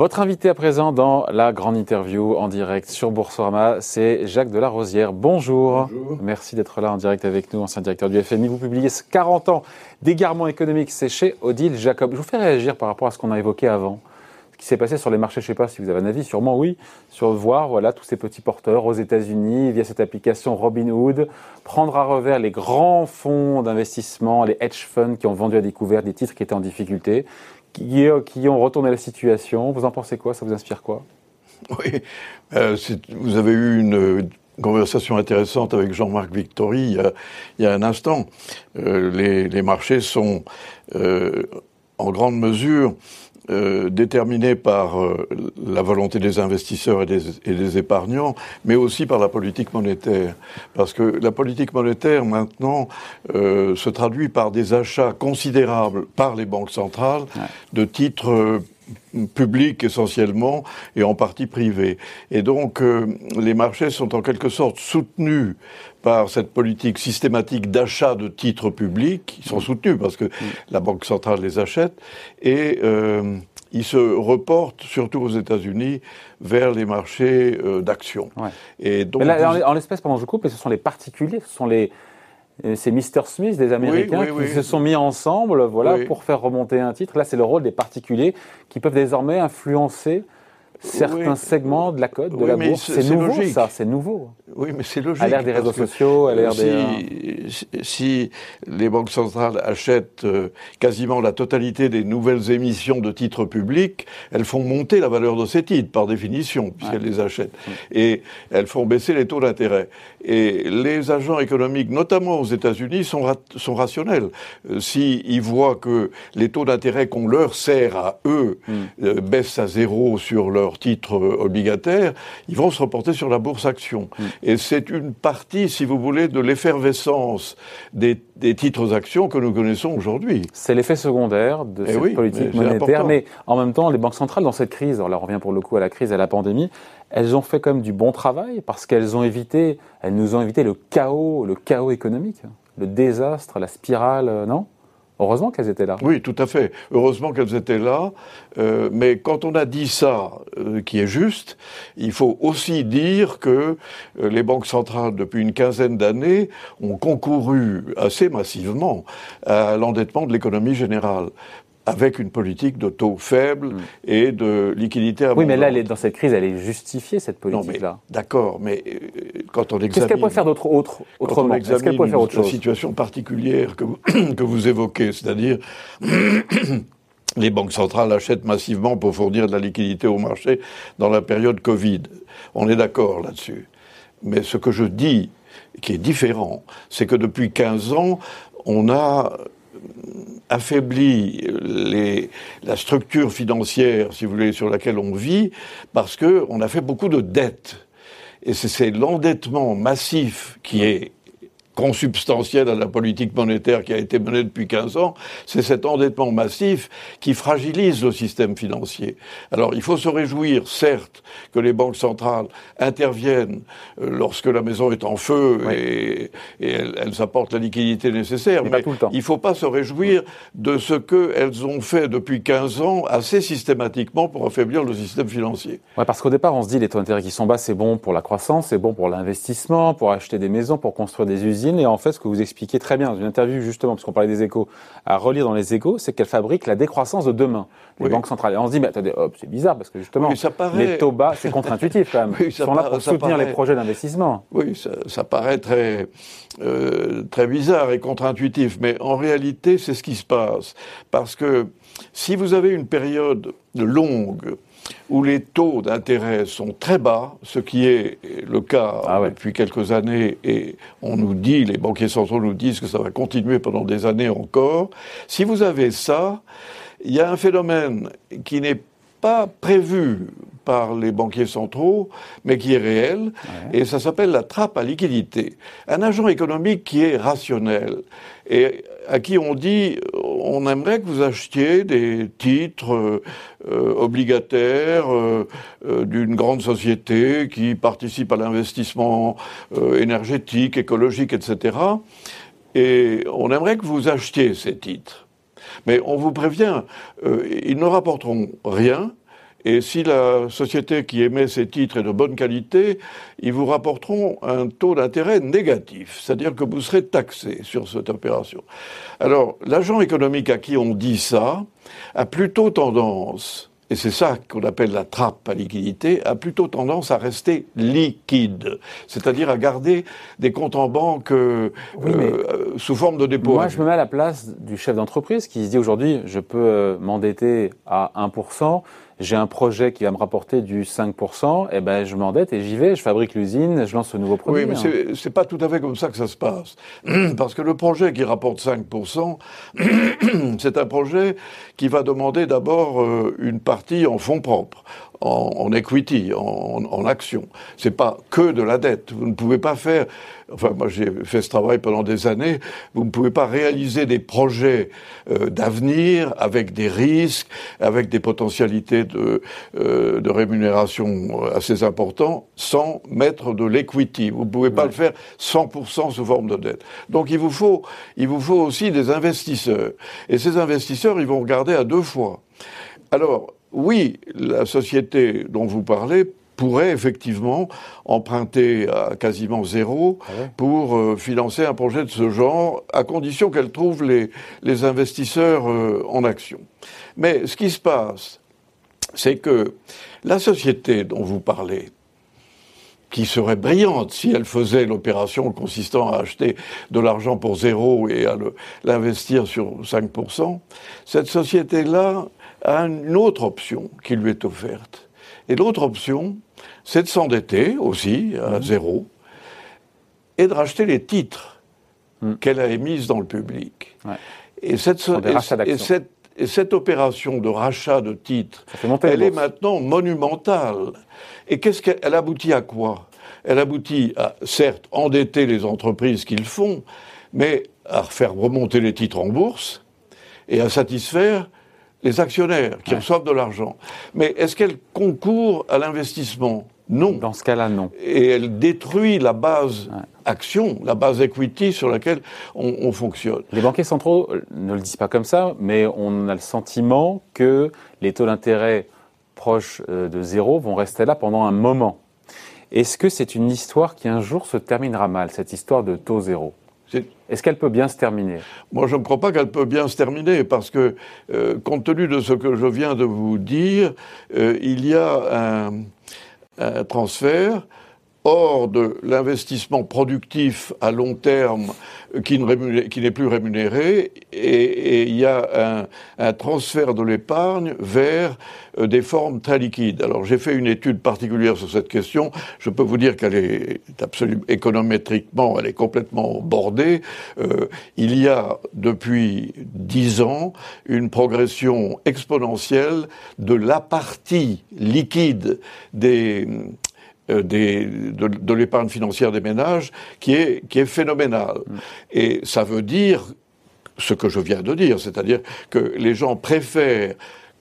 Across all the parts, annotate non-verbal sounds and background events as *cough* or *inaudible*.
Votre invité à présent dans la grande interview en direct sur Boursorama, c'est Jacques Delarosière. Bonjour. Bonjour. Merci d'être là en direct avec nous, ancien directeur du FMI. Vous publiez 40 ans d'égarement économique, c'est chez Odile Jacob. Je vous fais réagir par rapport à ce qu'on a évoqué avant. Ce qui s'est passé sur les marchés, je ne sais pas si vous avez un avis, sûrement oui, sur voir voilà, tous ces petits porteurs aux États-Unis via cette application Robinhood, prendre à revers les grands fonds d'investissement, les hedge funds qui ont vendu à découvert des titres qui étaient en difficulté, qui, ont retourné la situation. Vous en pensez quoi? Ça vous inspire quoi? Oui, euh, vous avez eu une conversation intéressante avec Jean-Marc Victory il y, a, un instant. Euh, les, les, marchés sont euh, en grande mesure euh, déterminé par euh, la volonté des investisseurs et des, et des, épargnants, mais aussi par la politique monétaire. Parce que la politique monétaire, maintenant, euh, se traduit par des achats considérables par les banques centrales de titres publics essentiellement et en partie privés. Et donc les marchés sont en quelque sorte soutenus par cette politique systématique d'achat de titres publics, ils sont soutenus parce que mm. la Banque centrale les achète, et euh, ils se reportent, surtout aux États-Unis, vers les marchés euh, d'actions. Et donc, en l'espèce, pendant je coupe, ce sont les particuliers, ce sont les euh, c'est Mr. Smith des Américains qui se sont mis ensemble voilà, pour faire remonter un titre. Là, c'est le rôle des particuliers qui peuvent désormais influencer certains segments de la code, de la bourse. C'est nouveau, ça, c'est nouveau. Oui, mais c'est logique. À l'ère des réseaux sociaux, à l'ère si, des... Si les banques centrales achètent euh, quasiment la totalité des nouvelles émissions de titres publics, elles font monter la valeur de ces titres, par définition, puisqu'elles les achètent. Et elles font baisser les taux d'intérêt. Et les agents économiques, notamment aux États-Unis, sont, sont rationnels. Euh, S'ils voient que les taux d'intérêt qu'on leur sert à eux mm. euh, baissent à zéro sur leur titres obligataires, ils vont se reporter sur la bourse action. Mm. Et c'est une partie, si vous voulez, de l'effervescence des, titres actions que nous connaissons aujourd'hui. C'est l'effet secondaire de eh cette politique monétaire. Mais en même temps, les banques centrales, dans cette crise, alors là on revient pour le coup à la crise et à la pandémie, elles ont fait quand même du bon travail parce qu'elles ont évité, elles nous ont évité le chaos, le chaos économique, le désastre, la spirale, euh, non? Heureusement qu'elles étaient là. Oui, tout à fait. Heureusement qu'elles étaient là. Euh, mais quand on a dit ça, euh, qui est juste, il faut aussi dire que euh, les banques centrales, depuis une quinzaine d'années, ont concouru assez massivement à l'endettement de l'économie générale avec une politique de taux faible mm. et de liquidité abondante. Oui, mais là, dans cette crise, elle est justifiée, cette politique-là. D'accord, mais euh, quand on examine... Qu'est-ce qu'elle peut faire d'autre, autre, autrement? Est-ce qu'elle peut faire autre chose? La situation particulière que vous, *coughs* que vous évoquez, c'est-à-dire... *coughs* les banques centrales achètent massivement pour fournir de la liquidité au marché dans la période Covid. On est d'accord là-dessus. Mais ce que je dis, qui est différent, c'est que depuis 15 ans, on a affaiblit les, la structure financière, si vous voulez, sur laquelle on vit, parce qu'on a fait beaucoup de dettes. Et c'est l'endettement massif qui est consubstantielle à la politique monétaire qui a été menée depuis 15 ans, c'est cet endettement massif qui fragilise le système financier. Alors il faut se réjouir, certes, que les banques centrales interviennent euh, lorsque la maison est en feu et, elles, apportent la liquidité nécessaire, mais, il ne faut pas se réjouir de ce qu'elles ont fait depuis 15 ans assez systématiquement pour affaiblir le système financier. Ouais, parce qu'au départ, on se dit les taux d'intérêt qui sont bas, c'est bon pour la croissance, c'est bon pour l'investissement, pour acheter des maisons, pour construire des usines et en fait, ce que vous expliquez très bien dans une interview, justement, parce qu'on parlait des échos, à relire dans les échos, c'est qu'elle fabrique la décroissance de demain, les banques centrales. Et on se dit, mais attendez, hop, c'est bizarre, parce que justement, les taux bas, c'est contre-intuitif quand même. *laughs* Ils sont là pour soutenir les projets d'investissement. Oui, ça, ça, paraît très, euh, très bizarre et contre-intuitif, mais en réalité, c'est ce qui se passe. Parce que si vous avez une période longue, où les taux d'intérêt sont très bas, ce qui est le cas ah depuis quelques années, et on nous dit, les banquiers centraux nous disent que ça va continuer pendant des années encore. Si vous avez ça, il y a un phénomène qui n'est pas prévu par les banquiers centraux, mais qui est réel, et ça s'appelle la trappe à liquidité. Un agent économique qui est rationnel, et à qui on dit on aimerait que vous achetiez des titres euh, obligataires euh, euh, d'une grande société qui participe à l'investissement énergétique, écologique, etc. Et on aimerait que vous achetiez ces titres. Mais on vous prévient, ils ne rapporteront rien, Et si la société qui émet ces titres est de bonne qualité, ils vous rapporteront un taux d'intérêt négatif, c'est-à-dire que vous serez taxé sur cette opération. Alors, l'agent économique à qui on dit ça a plutôt tendance et c'est ça qu'on appelle la trappe à liquidité, a plutôt tendance à rester liquide, c'est-à-dire à garder des comptes en banque euh, euh, sous forme de dépôt. Moi, je me mets à la place du chef d'entreprise qui se dit aujourd'hui, je peux euh, m'endetter à 1%, j'ai un projet qui va me rapporter du 5%, et eh ben je m'endette et j'y vais, je fabrique l'usine, je lance ce nouveau produit. Oui, mais hein. c'est pas tout à fait comme ça que ça se passe. *clears throat* Parce que le projet qui rapporte 5%, *clears throat* c'est un projet qui va demander d'abord euh, une partie en fonds propres en, equity, en, en action. C'est pas que de la dette. Vous ne pouvez pas faire. Enfin, moi j'ai fait ce travail pendant des années. Vous ne pouvez pas réaliser des projets euh, d'avenir avec des risques, avec des potentialités de, euh, de rémunération assez importants, sans mettre de l'equity. Vous ne pouvez pas le faire 100% sous forme de dette. Donc il vous faut, il vous faut aussi des investisseurs. Et ces investisseurs, ils vont regarder à deux fois. Alors, oui, la société dont vous parlez pourrait effectivement emprunter à quasiment zéro ah pour euh, financer un projet de ce genre, à condition qu'elle trouve les, investisseurs euh, en action. Mais ce qui se passe, c'est que la société dont vous parlez, qui serait brillante si elle faisait l'opération consistant à acheter de l'argent pour zéro et à l'investir sur 5%, cette société-là a une autre option qui lui est offerte. Et l'autre option, c'est de s'endetter aussi à mmh. zéro et de racheter les titres mmh. qu'elle a émises dans le public. Et, cette, et, cette, opération de rachat de titres, elle est maintenant monumentale. Et qu'est-ce qu'elle aboutit à quoi? Elle aboutit à, certes, endetter les entreprises qu'ils font, mais à faire remonter les titres en bourse et à satisfaire les actionnaires qui reçoivent de l'argent. Mais est-ce qu'elle concourt à l'investissement? Non. Dans ce cas-là, non. Et elle détruit la base action, la base equity sur laquelle on, fonctionne. Les banquiers centraux ne le disent pas comme ça, mais on a le sentiment que les taux d'intérêt proches euh, de zéro vont rester là pendant un moment. Est-ce que c'est une histoire qui un jour se terminera mal, cette histoire de taux zéro? Est-ce qu'elle peut bien se terminer? Moi, je ne crois pas qu'elle peut bien se terminer parce que, euh, compte tenu de ce que je viens de vous dire, euh, il y a un, un transfert hors de l'investissement productif à long terme qui n'est plus rémunéré et, il y a un, transfert de l'épargne vers euh, des formes très liquides. Alors j'ai fait une étude particulière sur cette question. Je peux vous dire qu'elle est absolument économétriquement, elle est complètement bordée. Euh, il y a depuis dix ans une progression exponentielle de la partie liquide des des, de, l'épargne financière des ménages qui est, qui est phénoménale. Mm. Et ça veut dire ce que je viens de dire, c'est-à-dire que les gens préfèrent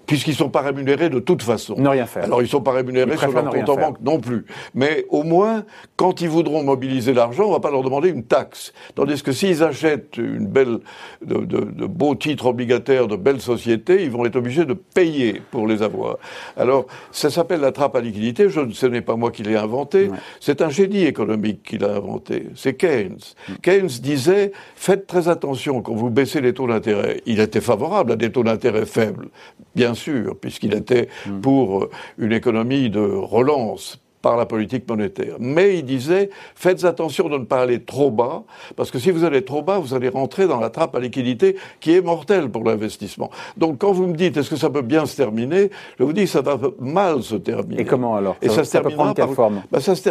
puisqu'ils ne sont pas rémunérés de toute façon. Ne rien faire. Alors ils ne sont pas rémunérés sur leur compte en banque non plus. Mais au moins, quand ils voudront mobiliser l'argent, on ne va pas leur demander une taxe. Tandis que s'ils achètent une belle, de, de, beaux titres obligataires de belles sociétés, ils vont être obligés de payer pour les avoir. Alors ça s'appelle la trappe à liquidité. Je, ce n'est pas moi qui l'ai inventé. C'est un génie économique qui l'a inventé. C'est Keynes. Mm. Keynes disait faites très attention quand vous baissez les taux d'intérêt. Il était favorable à des taux d'intérêt faibles, bien sûr, puisqu'il était mm. pour euh, une économie de relance par la politique monétaire. Mais il disait, faites attention de ne pas aller trop bas, parce que si vous allez trop bas, vous allez rentrer dans la trappe à liquidité qui est mortelle pour l'investissement. Donc quand vous me dites, est-ce que ça peut bien se terminer, je vous dis, ça va mal se terminer. Et comment alors Et ça, se terminera quelle forme? Bah, ça se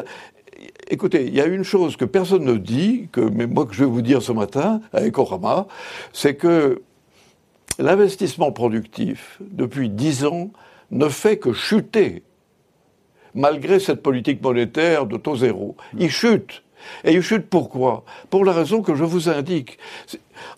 Écoutez, il y a une chose que personne ne dit, que, mais moi que je vais vous dire ce matin à Ecorama, c'est que l'investissement productif, depuis dix ans, ne fait que chuter, malgré cette politique monétaire de taux zéro. Il chute. Et il chute pourquoi? Pour la raison que je vous indique.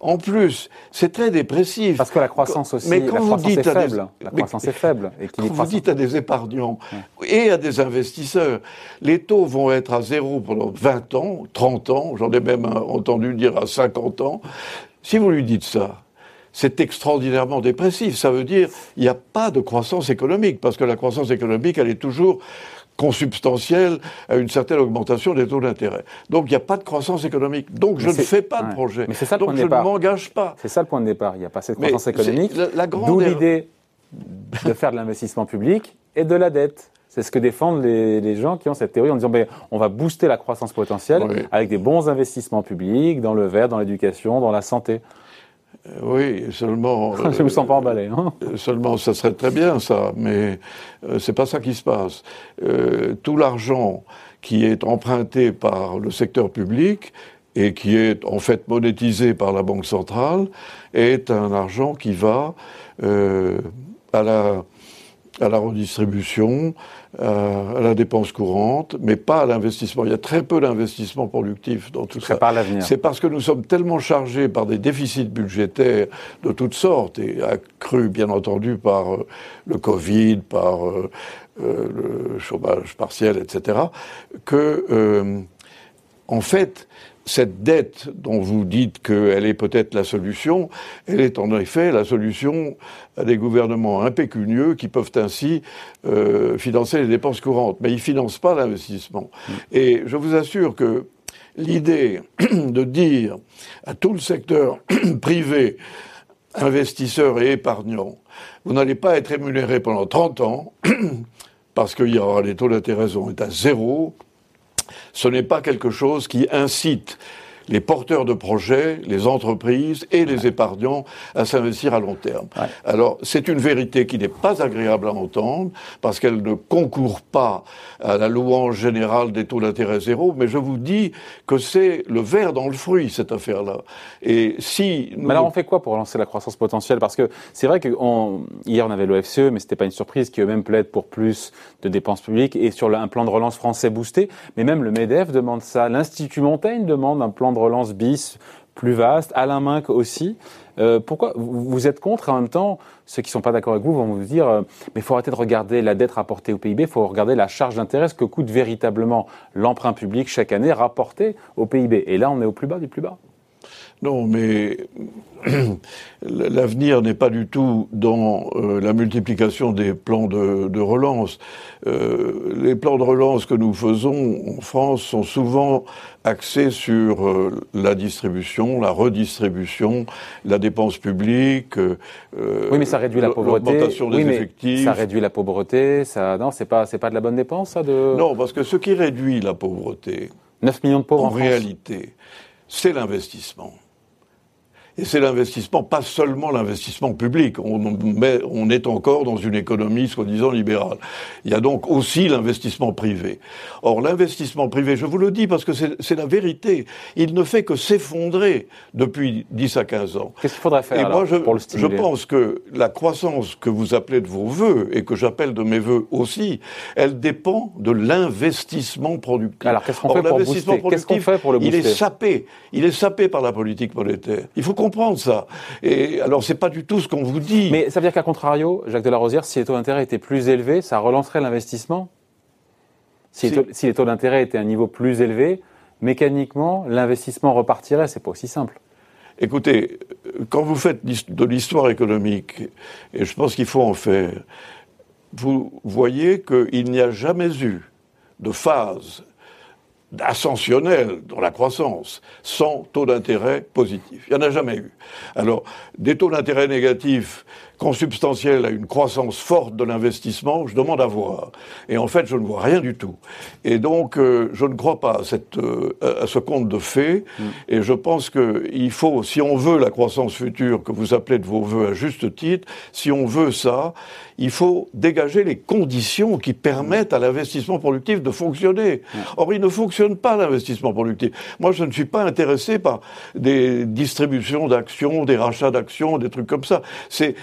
En plus, c'est très dépressif. Parce que la croissance aussi, mais quand la vous dites est faible. la croissance est faible. Et quand vous dites à des épargnants et à des investisseurs, les taux vont être à zéro pendant 20 ans, 30 ans, j'en ai même entendu dire à 50 ans. Si vous lui dites ça, c'est extraordinairement dépressif. Ça veut dire il n'y a pas de croissance économique, parce que la croissance économique, elle est toujours consubstantielle à une certaine augmentation des taux d'intérêt. Donc il n'y a pas de croissance économique. Donc je ne fais pas de projet. Mais c'est ça le Donc je ne m'engage pas. C'est ça le point de départ. Il n'y a pas cette croissance économique. D'où l'idée de faire de l'investissement public et de la dette. C'est ce que défendent les, gens qui ont cette théorie en disant ben, on va booster la croissance potentielle avec des bons investissements publics dans le vert, dans l'éducation, dans la santé. Euh, oui, seulement. *laughs* Je ne vous sens pas emballé. Hein euh, seulement, ça serait très bien ça, mais euh, c'est pas ça qui se passe. tout l'argent qui est emprunté par le secteur public et qui est en fait monétisé par la Banque centrale est un argent qui va à la à la redistribution, euh, à la dépense courante, mais pas à l'investissement. Il y a très peu d'investissement productif dans tout ça. C'est parce que nous sommes tellement chargés par des déficits budgétaires de toutes sortes, et accrus bien entendu par euh, le Covid, par euh, le chômage partiel, etc., que, en fait, cette dette dont vous dites qu'elle est peut-être la solution, elle est en effet la solution à des gouvernements impécunieux qui peuvent ainsi euh, financer les dépenses courantes. Mais ils ne financent pas l'investissement. Mm. Et je vous assure que l'idée *clears throat* de dire à tout le secteur *clears throat* privé, investisseurs et épargnants, vous n'allez pas être rémunéré pendant 30 ans, *clears throat* parce qu'il y aura les taux d'intérêt être à zéro, ce n'est pas quelque chose qui incite les porteurs de projets, les entreprises et les épargnants à s'investir à long terme. Alors, c'est une vérité qui n'est pas agréable à entendre parce qu'elle ne concourt pas à la louange générale des taux d'intérêt zéro, mais je vous dis que c'est le verre dans le fruit, cette affaire-là. Et si Mais alors, on fait quoi pour lancer la croissance potentielle? Parce que c'est vrai que hier, on avait l'OFCE, mais c'était pas une surprise, qui eux-mêmes plaident pour plus de dépenses publiques et sur un plan de relance français boosté. Mais même le MEDEF demande ça. L'Institut Montaigne demande un plan de relance bis plus vaste, Alain Minck aussi. Euh, pourquoi vous êtes contre en même temps, ceux qui ne sont pas d'accord avec vous vont vous dire euh, mais il faut arrêter de regarder la dette rapportée au PIB, il faut regarder la charge d'intérêt, que coûte véritablement l'emprunt public chaque année rapporté au PIB. Et là, on est au plus bas du plus bas. Non, mais *clears throat* l'avenir n'est pas du tout dans euh, la multiplication des plans de, relance. Euh, les plans de relance que nous faisons en France sont souvent axés sur euh, la distribution, la redistribution, la dépense publique. oui, mais ça réduit la pauvreté. L'augmentation des effectifs. Ça réduit la pauvreté. Ça, non, c'est pas, c'est pas de la bonne dépense, ça. De... Non, parce que ce qui réduit la pauvreté. 9 millions de pauvres en, en réalité, c'est l'investissement. Et c'est l'investissement, pas seulement l'investissement public. On, on est encore dans une économie soi-disant libérale. Il y a donc aussi l'investissement privé. Or, l'investissement privé, je vous le dis parce que c'est la vérité, il ne fait que s'effondrer depuis 10 à 15 ans. Qu'est-ce qu'il faudrait faire et moi, je, pour le Je pense que la croissance que vous appelez de vos voeux et que j'appelle de mes voeux aussi, elle dépend de l'investissement productif. Alors, qu'est-ce qu'on fait, pour fait pour le booster Il est sapé. Il est sapé par la politique monétaire. Il faut comprendre ça. Et alors, c'est pas du tout ce qu'on vous dit. Mais ça veut dire qu'à contrario, Jacques Delarosière, si les taux d'intérêt étaient plus élevés, ça relancerait l'investissement? Si, Les taux, d'intérêt étaient à un niveau plus élevé, mécaniquement, l'investissement repartirait. C'est pas aussi simple. Écoutez, quand vous faites de l'histoire économique, et je pense qu'il faut en faire, vous voyez qu'il n'y a jamais eu de phase ascensionnel dans la croissance, sans taux d'intérêt positif. Il n'y en a jamais eu. Alors, des taux d'intérêt négatifs consubstantiels à une croissance forte de l'investissement, je demande à voir. Et en fait, je ne vois rien du tout. Et donc, euh, je ne crois pas à, cette, euh, à ce conte de fées. Mm. Et je pense qu'il faut, si on veut la croissance future que vous appelez de vos voeux à juste titre, si on veut ça, il faut dégager les conditions qui permettent à l'investissement productif de fonctionner. Or, il ne fonctionne pas l'investissement productif. Moi, je ne suis pas intéressé par des distributions d'actions, des rachats d'actions, des trucs comme ça. C'est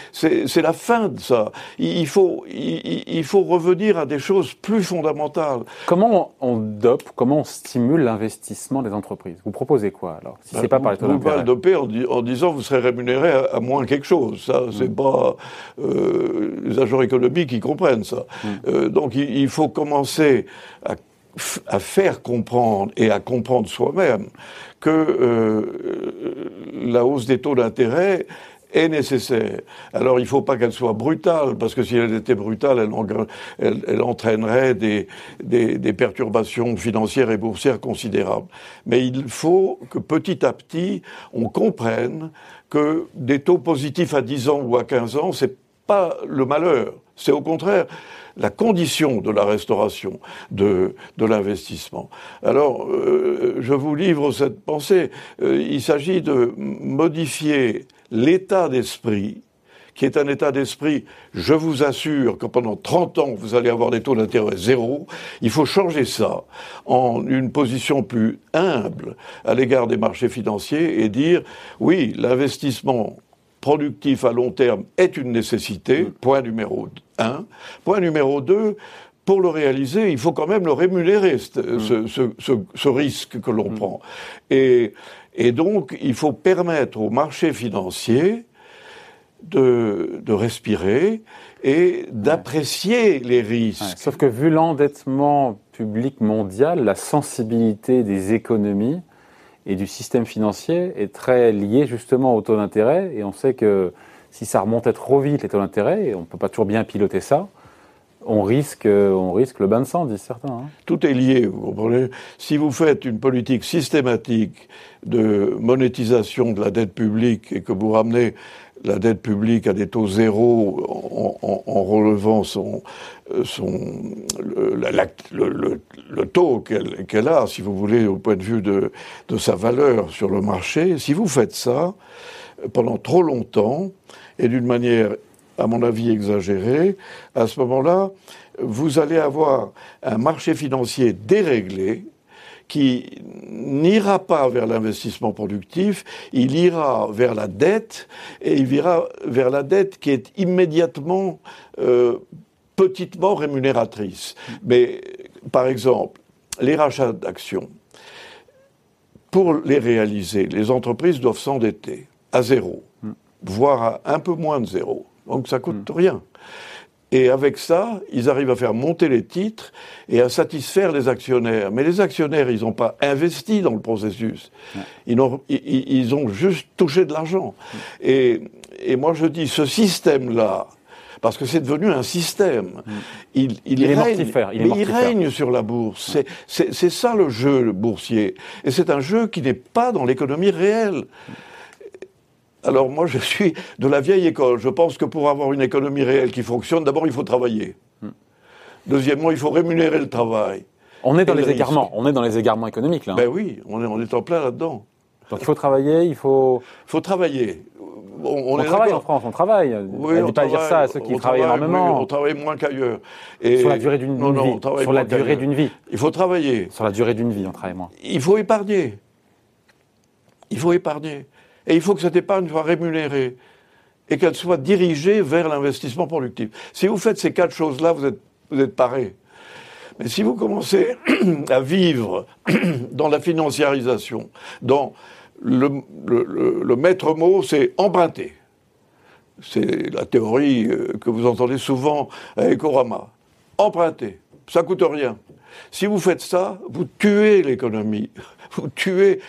la fin de ça. Il faut, il, faut revenir à des choses plus fondamentales. Comment on dope, comment on stimule l'investissement des entreprises? Vous proposez quoi alors? Si c'est ben, pas par les taux d'intérêt. Vous doper en, en, disant vous serez rémunéré à, moins quelque chose. Ça, c'est mm. pas euh, économiques qui comprennent ça. Mm. Euh, donc il, faut commencer à, à, faire comprendre et à comprendre soi-même que euh, la hausse des taux d'intérêt est nécessaire. Alors il ne faut pas qu'elle soit brutale, parce que si elle était brutale, elle, entraînerait des, perturbations financières et boursières considérables. Mais il faut que petit à petit, on comprenne que des taux positifs à 10 ans ou à 15 ans, c'est pas le malheur, c'est au contraire la condition de la restauration de, de l'investissement. Alors, euh, je vous livre cette pensée. Euh, il s'agit de modifier l'état d'esprit qui est un état d'esprit, je vous assure que pendant 30 ans, vous allez avoir des taux d'intérêt zéro. Il faut changer ça en une position plus humble à l'égard des marchés financiers et dire, oui, l'investissement productif à long terme est une nécessité, mm. point numéro un. Point numéro deux, pour le réaliser, il faut quand même le rémunérer, ce, mm. risque que l'on mm. prend. Et, et donc, il faut permettre aux marchés financiers de, respirer et d'apprécier les risques. sauf que vu l'endettement public mondial, la sensibilité des économies et du système financier est très liée justement au taux d'intérêt. Et on sait que si ça remontait trop vite, les taux d'intérêt, on ne peut pas toujours bien piloter ça, on risque, on risque le bain de sang, disent certains. Hein. Tout est lié, vous comprenez Si vous faites une politique systématique de monétisation de la dette publique et que vous ramenez la dette publique à des taux zéro en, relevant son, son, le, taux qu'elle a, si vous voulez, au point de vue de, de sa valeur sur le marché, si vous faites ça pendant trop longtemps et d'une manière à mon avis exagéré, à ce moment-là, vous allez avoir un marché financier déréglé qui n'ira pas vers l'investissement productif, il ira vers la dette, et il ira vers la dette qui est immédiatement euh, petitement rémunératrice. Mais, par exemple, les rachats d'actions, pour les réaliser, les entreprises doivent s'endetter à zéro, hmm. voire à un peu moins de zéro. Donc ça coûte hmm. rien. Et avec ça, ils arrivent à faire monter les titres et à satisfaire les actionnaires. Mais les actionnaires, ils n'ont pas investi dans le processus. Ils, ont, ils, ont, juste touché de l'argent. Hmm. Et, et, moi, je dis, ce système-là, parce que c'est devenu un système. Hmm. Il, il, il, règne, il, il règne sur la bourse. C'est ça le jeu boursier. Et c'est un jeu qui n'est pas dans l'économie réelle. Alors moi, je suis de la vieille école. Je pense que pour avoir une économie réelle qui fonctionne, d'abord, il faut travailler. Hmm. Deuxièmement, il faut rémunérer le travail. On est dans les égarements. On est dans les égarements économiques, là. Ben oui, on est, on est en plein là-dedans. Donc il faut travailler, il faut... Il faut travailler. On, travaille en France, on travaille. Oui, on ne pas dire ça à ceux qui travaillent énormément. on travaille moins qu'ailleurs. Sur la durée d'une vie. Sur la durée d'une vie. Il faut travailler. Sur la durée d'une vie, on travaille moins. Il faut épargner. Il faut épargner. Et il faut que cette épargne soit rémunérée et qu'elle soit dirigée vers l'investissement productif. Si vous faites ces quatre choses-là, vous êtes, vous êtes paré. Mais si vous commencez *clears throat* à vivre *clears throat* dans la financiarisation, dans le, le, maître mot, c'est emprunter. C'est la théorie euh, que vous entendez souvent à Ecorama. Emprunter, ça coûte rien. Si vous faites ça, vous tuez l'économie *laughs* vous tuez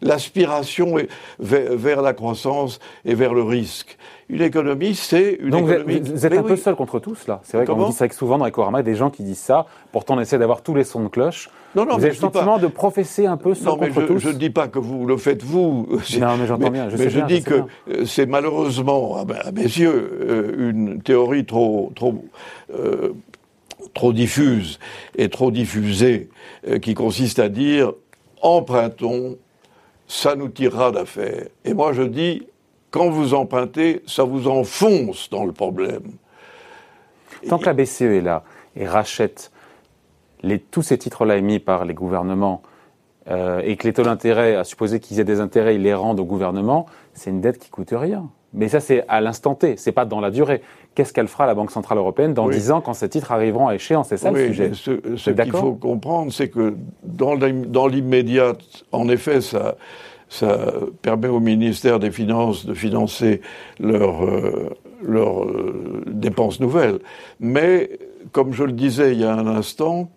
l'aspiration vers, la croissance et vers le risque. Une économie, c'est une Donc économie... Vous êtes, un peu seul contre tous, là. C'est vrai qu'on dit ça souvent dans Ecorama, des gens qui disent ça. Pourtant, on essaie d'avoir tous les sons de cloche. Non, non, vous avez le sentiment de professer un peu seul non, mais je, Je ne dis pas que vous le faites vous. Non, mais j'entends *laughs* bien. Je mais je dis que c'est malheureusement, à mes yeux, euh, une théorie trop, trop, euh, trop diffuse et trop diffusée, qui consiste à dire empruntons, ça nous tirera d'affaire. Et moi je dis, quand vous empruntez, ça vous enfonce dans le problème. Tant que la BCE est là et rachète tous ces titres-là émis par les gouvernements euh, et que les taux d'intérêt, à supposer qu'ils aient des intérêts, ils les rendent au gouvernement, c'est une dette qui coûte rien. Mais ça, c'est à l'instant T, c'est pas dans la durée. Qu'est-ce qu'elle fera la Banque Centrale Européenne dans dix ans quand ces titres arriveront à échéance? C'est ça le sujet. Ce, ce qu'il faut comprendre, c'est que dans l'immédiat, en effet, ça, ça permet au ministère des Finances de financer leurs euh, euh, dépenses nouvelles. Mais, comme je le disais il y a un instant,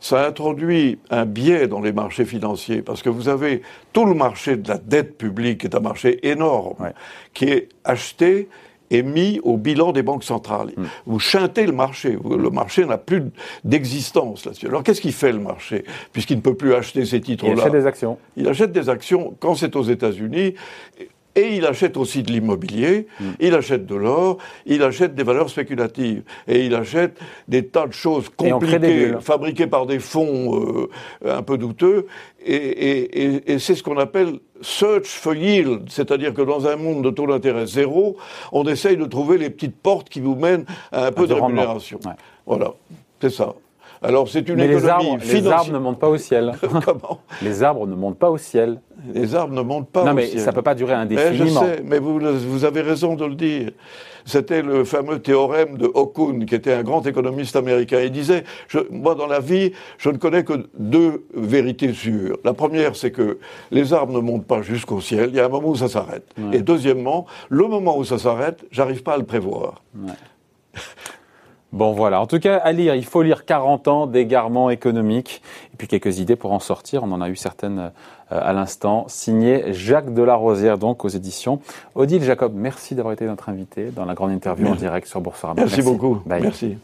ça introduit un biais dans les marchés financiers, parce que vous avez tout le marché de la dette publique, qui est un marché énorme, qui est acheté et mis au bilan des banques centrales. Hmm. Vous chantez le marché. Le marché n'a plus d'existence là-dessus. Alors qu'est-ce qu'il fait le marché Puisqu'il ne peut plus acheter ces titres-là. Il achète des actions. Il achète des actions quand c'est aux États-Unis. Et il achète aussi de l'immobilier, hmm. il achète de l'or, il achète des valeurs spéculatives. Et il achète des tas de choses compliquées, fabriquées par des fonds euh, un peu douteux. Et, c'est ce qu'on appelle search for yield, c'est-à-dire que dans un monde de taux d'intérêt zéro, on essaye de trouver les petites portes qui vous mènent à un peu de, rémunération. Voilà, c'est ça. Alors c'est une Mais les arbres, les arbres ne montent pas au ciel. *laughs* *laughs* Comment Les arbres ne montent pas au ciel. Les arbres ne montent pas non, au ciel. Non mais ça ne peut pas durer indéfiniment. Mais je sais, mais vous, vous avez raison de le dire. C'était le fameux théorème de Okun, qui était un grand économiste américain. Il disait, je, moi dans la vie, je ne connais que deux vérités sûres. La première, c'est que les arbres ne montent pas jusqu'au ciel, il y a un moment où ça s'arrête. Et deuxièmement, le moment où ça s'arrête, j'arrive pas à le prévoir. Ouais. *laughs* Bon voilà, en tout cas à lire, il faut lire 40 ans d'égarement économique et puis quelques idées pour en sortir, on en a eu certaines euh, à l'instant, signé Jacques Delarosière donc aux éditions Odile Jacob. Merci d'avoir été notre invité dans la grande interview en direct sur Boursorama. Merci, beaucoup. Merci.